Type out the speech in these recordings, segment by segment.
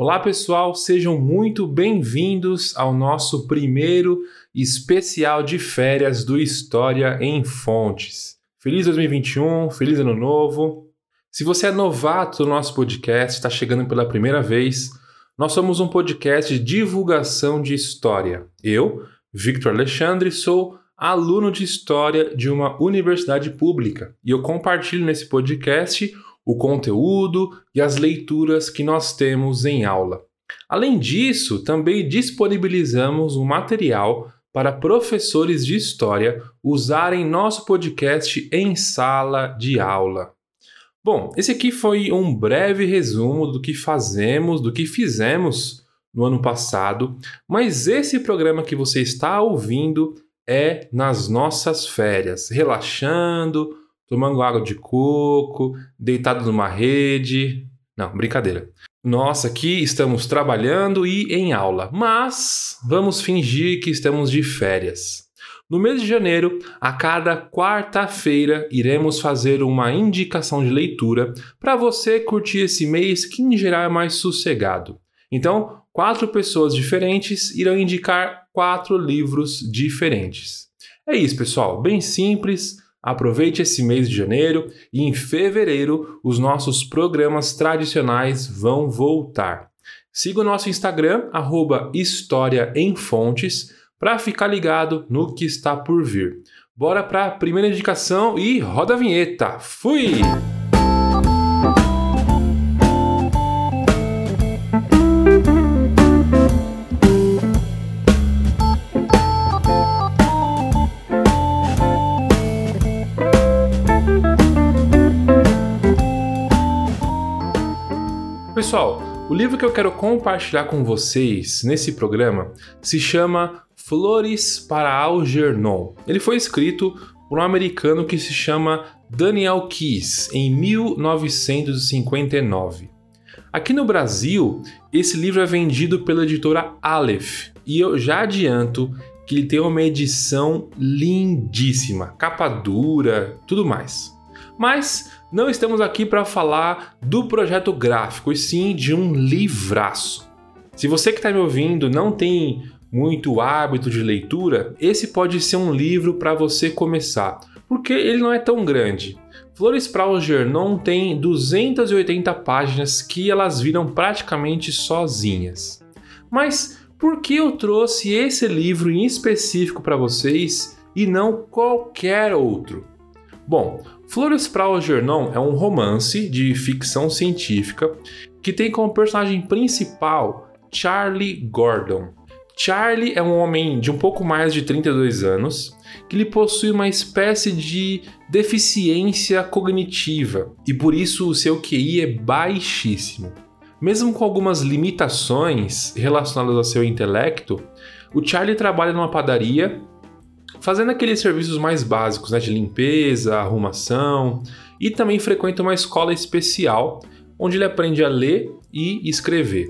Olá, pessoal, sejam muito bem-vindos ao nosso primeiro especial de férias do História em Fontes. Feliz 2021, feliz ano novo. Se você é novato no nosso podcast, está chegando pela primeira vez, nós somos um podcast de divulgação de história. Eu, Victor Alexandre, sou aluno de história de uma universidade pública e eu compartilho nesse podcast o conteúdo e as leituras que nós temos em aula. Além disso, também disponibilizamos um material para professores de história usarem nosso podcast em sala de aula. Bom, esse aqui foi um breve resumo do que fazemos, do que fizemos no ano passado, mas esse programa que você está ouvindo é nas nossas férias, relaxando, tomando água de coco, deitado numa rede. Não, brincadeira. Nós aqui estamos trabalhando e em aula, mas vamos fingir que estamos de férias. No mês de janeiro, a cada quarta-feira, iremos fazer uma indicação de leitura para você curtir esse mês que, em geral, é mais sossegado. Então, quatro pessoas diferentes irão indicar quatro livros diferentes. É isso, pessoal, bem simples. Aproveite esse mês de janeiro e em fevereiro os nossos programas tradicionais vão voltar. Siga o nosso Instagram, História em Fontes, para ficar ligado no que está por vir. Bora para a primeira indicação e roda a vinheta. Fui! Pessoal, o livro que eu quero compartilhar com vocês nesse programa se chama Flores para Algernon. Ele foi escrito por um americano que se chama Daniel Keyes em 1959. Aqui no Brasil, esse livro é vendido pela editora Aleph e eu já adianto que ele tem uma edição lindíssima, capa dura, tudo mais. Mas não estamos aqui para falar do projeto gráfico, e sim de um livraço. Se você que está me ouvindo não tem muito hábito de leitura, esse pode ser um livro para você começar, porque ele não é tão grande. Flores para Algernon tem 280 páginas que elas viram praticamente sozinhas. Mas por que eu trouxe esse livro em específico para vocês e não qualquer outro? Bom, Flores para Algernon é um romance de ficção científica que tem como personagem principal Charlie Gordon. Charlie é um homem de um pouco mais de 32 anos que ele possui uma espécie de deficiência cognitiva e por isso o seu QI é baixíssimo. Mesmo com algumas limitações relacionadas ao seu intelecto, o Charlie trabalha numa padaria fazendo aqueles serviços mais básicos né, de limpeza, arrumação e também frequenta uma escola especial onde ele aprende a ler e escrever.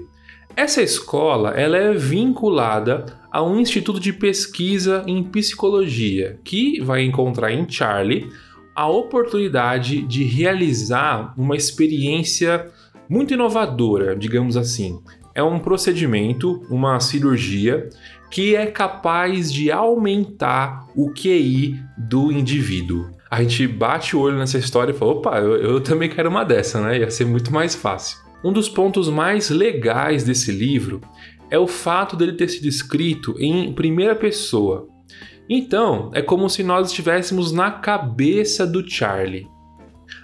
Essa escola ela é vinculada a um instituto de pesquisa em psicologia que vai encontrar em Charlie a oportunidade de realizar uma experiência muito inovadora, digamos assim. É um procedimento, uma cirurgia que é capaz de aumentar o QI do indivíduo. A gente bate o olho nessa história e fala: opa, eu, eu também quero uma dessa, né? Ia ser muito mais fácil. Um dos pontos mais legais desse livro é o fato dele ter sido escrito em primeira pessoa. Então, é como se nós estivéssemos na cabeça do Charlie.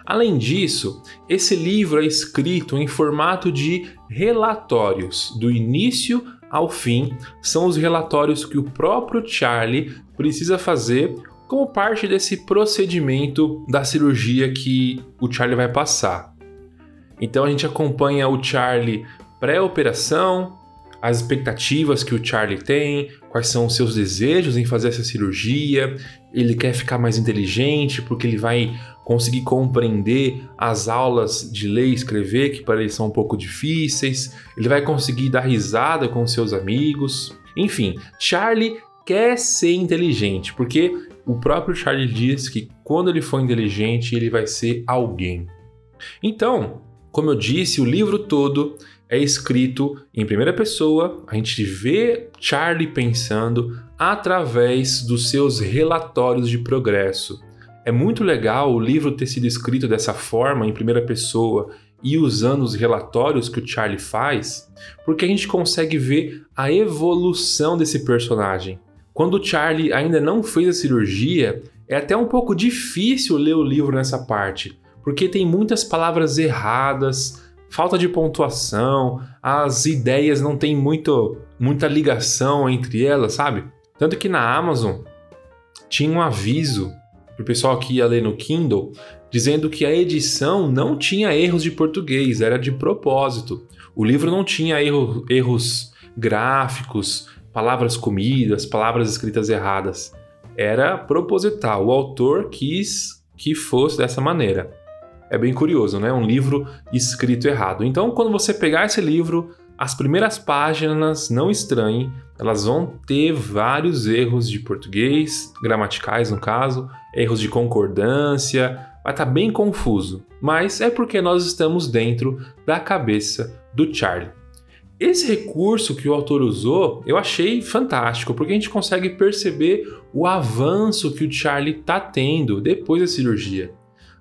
Além disso, esse livro é escrito em formato de relatórios, do início ao fim, são os relatórios que o próprio Charlie precisa fazer como parte desse procedimento da cirurgia que o Charlie vai passar. Então a gente acompanha o Charlie pré-operação, as expectativas que o Charlie tem, quais são os seus desejos em fazer essa cirurgia. Ele quer ficar mais inteligente porque ele vai conseguir compreender as aulas de ler e escrever, que para ele são um pouco difíceis, ele vai conseguir dar risada com seus amigos. Enfim, Charlie quer ser inteligente, porque o próprio Charlie diz que quando ele for inteligente, ele vai ser alguém. Então, como eu disse, o livro todo é escrito em primeira pessoa, a gente vê Charlie pensando através dos seus relatórios de progresso. É muito legal o livro ter sido escrito dessa forma, em primeira pessoa, e usando os relatórios que o Charlie faz, porque a gente consegue ver a evolução desse personagem. Quando o Charlie ainda não fez a cirurgia, é até um pouco difícil ler o livro nessa parte, porque tem muitas palavras erradas, falta de pontuação, as ideias não têm muito, muita ligação entre elas, sabe? Tanto que na Amazon tinha um aviso para o pessoal que ia ler no Kindle dizendo que a edição não tinha erros de português, era de propósito. O livro não tinha erro, erros gráficos, palavras comidas, palavras escritas erradas. Era proposital. O autor quis que fosse dessa maneira. É bem curioso, né? Um livro escrito errado. Então, quando você pegar esse livro, as primeiras páginas, não estranhem, elas vão ter vários erros de português, gramaticais no caso, erros de concordância, vai estar tá bem confuso. Mas é porque nós estamos dentro da cabeça do Charlie. Esse recurso que o autor usou eu achei fantástico, porque a gente consegue perceber o avanço que o Charlie está tendo depois da cirurgia.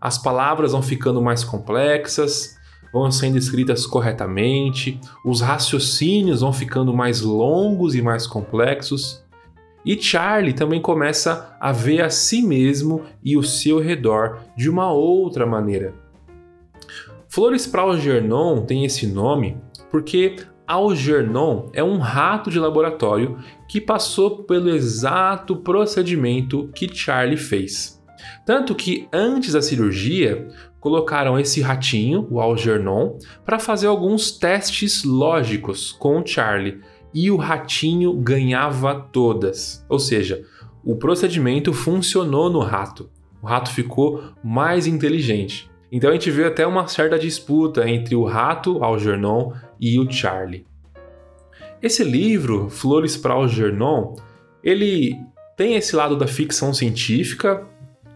As palavras vão ficando mais complexas, vão sendo escritas corretamente, os raciocínios vão ficando mais longos e mais complexos. E Charlie também começa a ver a si mesmo e o seu redor de uma outra maneira. Flores para Algernon tem esse nome porque Algernon é um rato de laboratório que passou pelo exato procedimento que Charlie fez. Tanto que antes da cirurgia, colocaram esse ratinho, o Algernon, para fazer alguns testes lógicos com o Charlie e o ratinho ganhava todas. Ou seja, o procedimento funcionou no rato. O rato ficou mais inteligente. Então a gente vê até uma certa disputa entre o rato Algernon e o Charlie. Esse livro, Flores para Algernon, ele tem esse lado da ficção científica,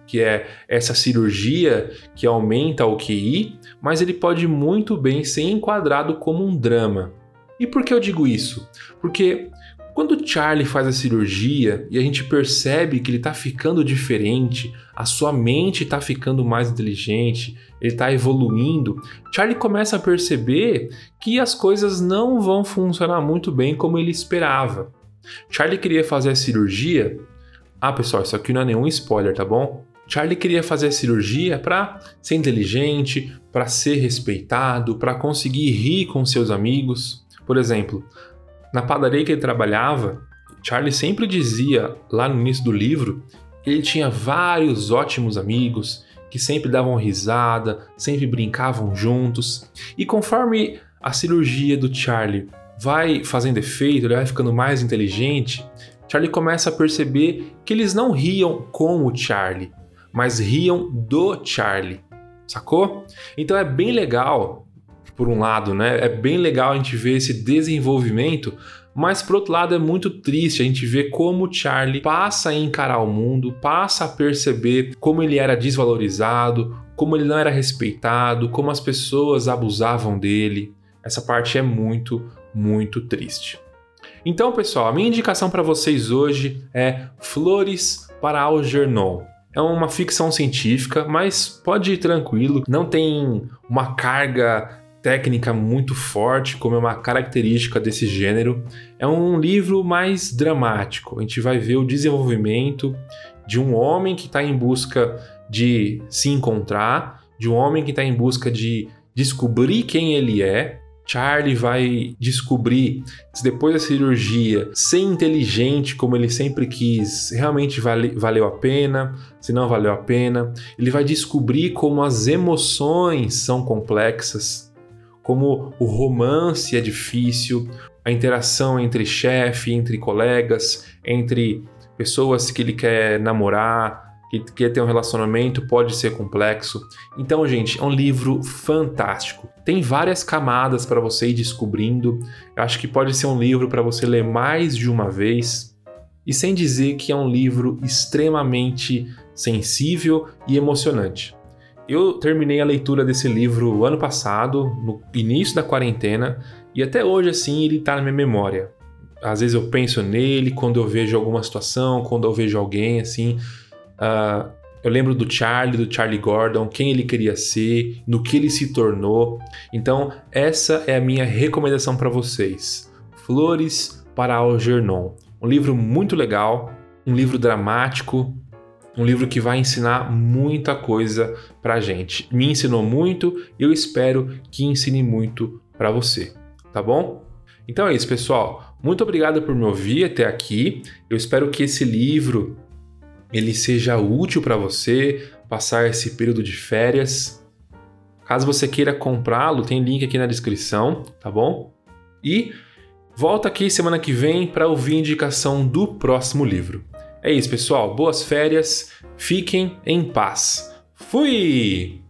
que é essa cirurgia que aumenta o QI, mas ele pode muito bem ser enquadrado como um drama. E por que eu digo isso? Porque quando Charlie faz a cirurgia e a gente percebe que ele está ficando diferente, a sua mente está ficando mais inteligente, ele está evoluindo, Charlie começa a perceber que as coisas não vão funcionar muito bem como ele esperava. Charlie queria fazer a cirurgia. Ah, pessoal, isso aqui não é nenhum spoiler, tá bom? Charlie queria fazer a cirurgia para ser inteligente, para ser respeitado, para conseguir rir com seus amigos. Por exemplo, na padaria que ele trabalhava, Charlie sempre dizia, lá no início do livro, ele tinha vários ótimos amigos que sempre davam risada, sempre brincavam juntos. E conforme a cirurgia do Charlie vai fazendo efeito, ele vai ficando mais inteligente, Charlie começa a perceber que eles não riam com o Charlie, mas riam do Charlie. Sacou? Então é bem legal por um lado, né? É bem legal a gente ver esse desenvolvimento, mas por outro lado é muito triste a gente ver como o Charlie passa a encarar o mundo, passa a perceber como ele era desvalorizado, como ele não era respeitado, como as pessoas abusavam dele. Essa parte é muito, muito triste. Então, pessoal, a minha indicação para vocês hoje é Flores para Algernon. É uma ficção científica, mas pode ir tranquilo, não tem uma carga técnica muito forte, como é uma característica desse gênero. É um livro mais dramático. A gente vai ver o desenvolvimento de um homem que está em busca de se encontrar, de um homem que está em busca de descobrir quem ele é. Charlie vai descobrir se depois da cirurgia ser inteligente como ele sempre quis realmente vale, valeu a pena, se não valeu a pena. Ele vai descobrir como as emoções são complexas, como o romance é difícil, a interação entre chefe, entre colegas, entre pessoas que ele quer namorar, que quer ter um relacionamento, pode ser complexo. Então, gente, é um livro fantástico. Tem várias camadas para você ir descobrindo. Eu acho que pode ser um livro para você ler mais de uma vez. E sem dizer que é um livro extremamente sensível e emocionante. Eu terminei a leitura desse livro ano passado, no início da quarentena, E até hoje, assim, ele tá na minha memória. Às vezes eu penso nele quando eu vejo alguma situação, quando eu vejo alguém, assim. Uh, eu lembro do Charlie, do Charlie Gordon, quem ele queria ser, no que ele se tornou. Então, essa é a minha recomendação para vocês. Flores para Algernon. Um livro muito legal, um livro dramático, um livro que vai ensinar muita coisa pra gente. Me ensinou muito e eu espero que ensine muito para você, tá bom? Então é isso, pessoal. Muito obrigado por me ouvir até aqui. Eu espero que esse livro ele seja útil para você passar esse período de férias. Caso você queira comprá-lo, tem link aqui na descrição, tá bom? E volta aqui semana que vem para ouvir a indicação do próximo livro. É isso, pessoal. Boas férias. Fiquem em paz. Fui!